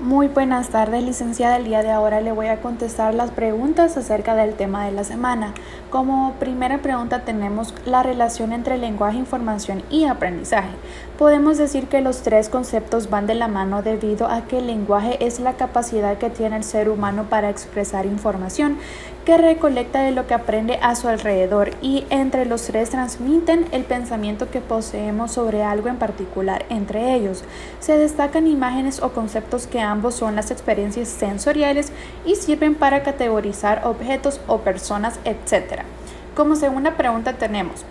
Muy buenas tardes, licenciada. El día de ahora le voy a contestar las preguntas acerca del tema de la semana. Como primera pregunta tenemos la relación entre lenguaje, información y aprendizaje. Podemos decir que los tres conceptos van de la mano debido a que el lenguaje es la capacidad que tiene el ser humano para expresar información que recolecta de lo que aprende a su alrededor y entre los tres transmiten el pensamiento que poseemos sobre algo en particular entre ellos. Se destacan imágenes o conceptos que ambos son las experiencias sensoriales y sirven para categorizar objetos o personas, etc. Como segunda pregunta tenemos,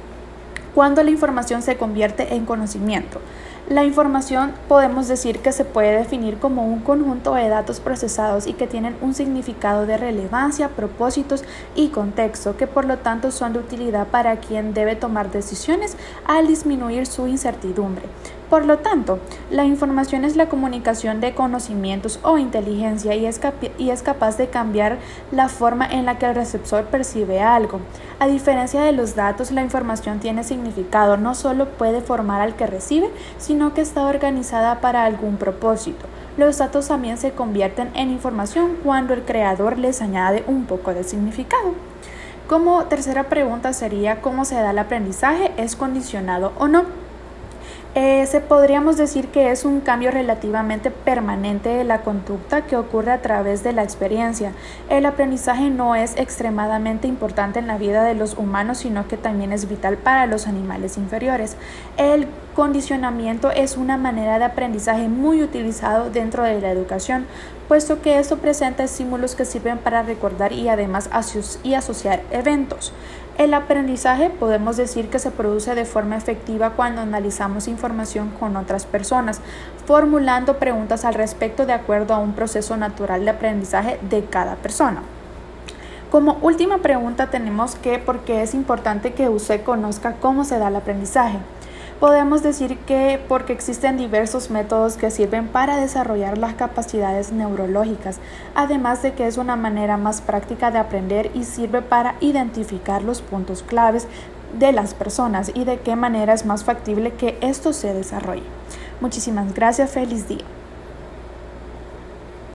¿cuándo la información se convierte en conocimiento? La información podemos decir que se puede definir como un conjunto de datos procesados y que tienen un significado de relevancia, propósitos y contexto, que por lo tanto son de utilidad para quien debe tomar decisiones al disminuir su incertidumbre. Por lo tanto, la información es la comunicación de conocimientos o inteligencia y es, y es, capaz de cambiar la forma en la que el receptor percibe algo. A diferencia de los datos, la información tiene significado, no solo puede formar al que recibe, sino que está organizada para algún propósito. Los datos también se convierten en información cuando el creador les añade un poco de significado. Como tercera pregunta sería cómo se da el aprendizaje, ¿es condicionado o no? Eh, se podríamos decir que es un cambio relativamente permanente de la conducta que ocurre a través de la experiencia. El aprendizaje no es extremadamente importante en la vida de los humanos, sino que también es vital para los animales inferiores. El condicionamiento es una manera de aprendizaje muy utilizado dentro de la educación, puesto que esto presenta estímulos que sirven para recordar y además y asociar eventos. El aprendizaje podemos decir que se produce de forma efectiva cuando analizamos información con otras personas, formulando preguntas al respecto de acuerdo a un proceso natural de aprendizaje de cada persona. Como última pregunta tenemos que por qué es importante que usted conozca cómo se da el aprendizaje. Podemos decir que porque existen diversos métodos que sirven para desarrollar las capacidades neurológicas, además de que es una manera más práctica de aprender y sirve para identificar los puntos claves de las personas y de qué manera es más factible que esto se desarrolle. Muchísimas gracias, feliz día.